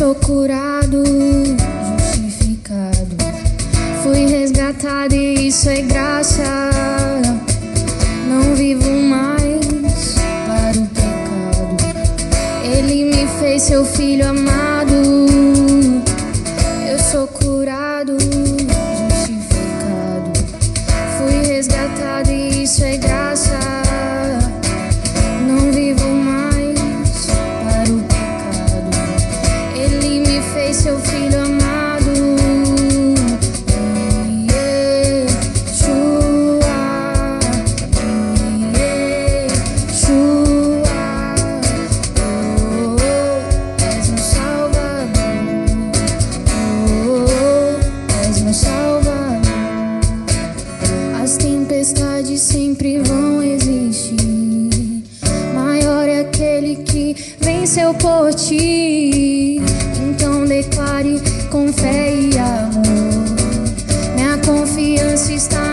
sou curado, justificado. Fui resgatado e isso é graça. Não vivo mais para o pecado. Ele me fez seu filho amado. Eu sou curado, justificado. Fui resgatado e isso é graça. em seu corte. Então declare com fé e amor. Minha confiança está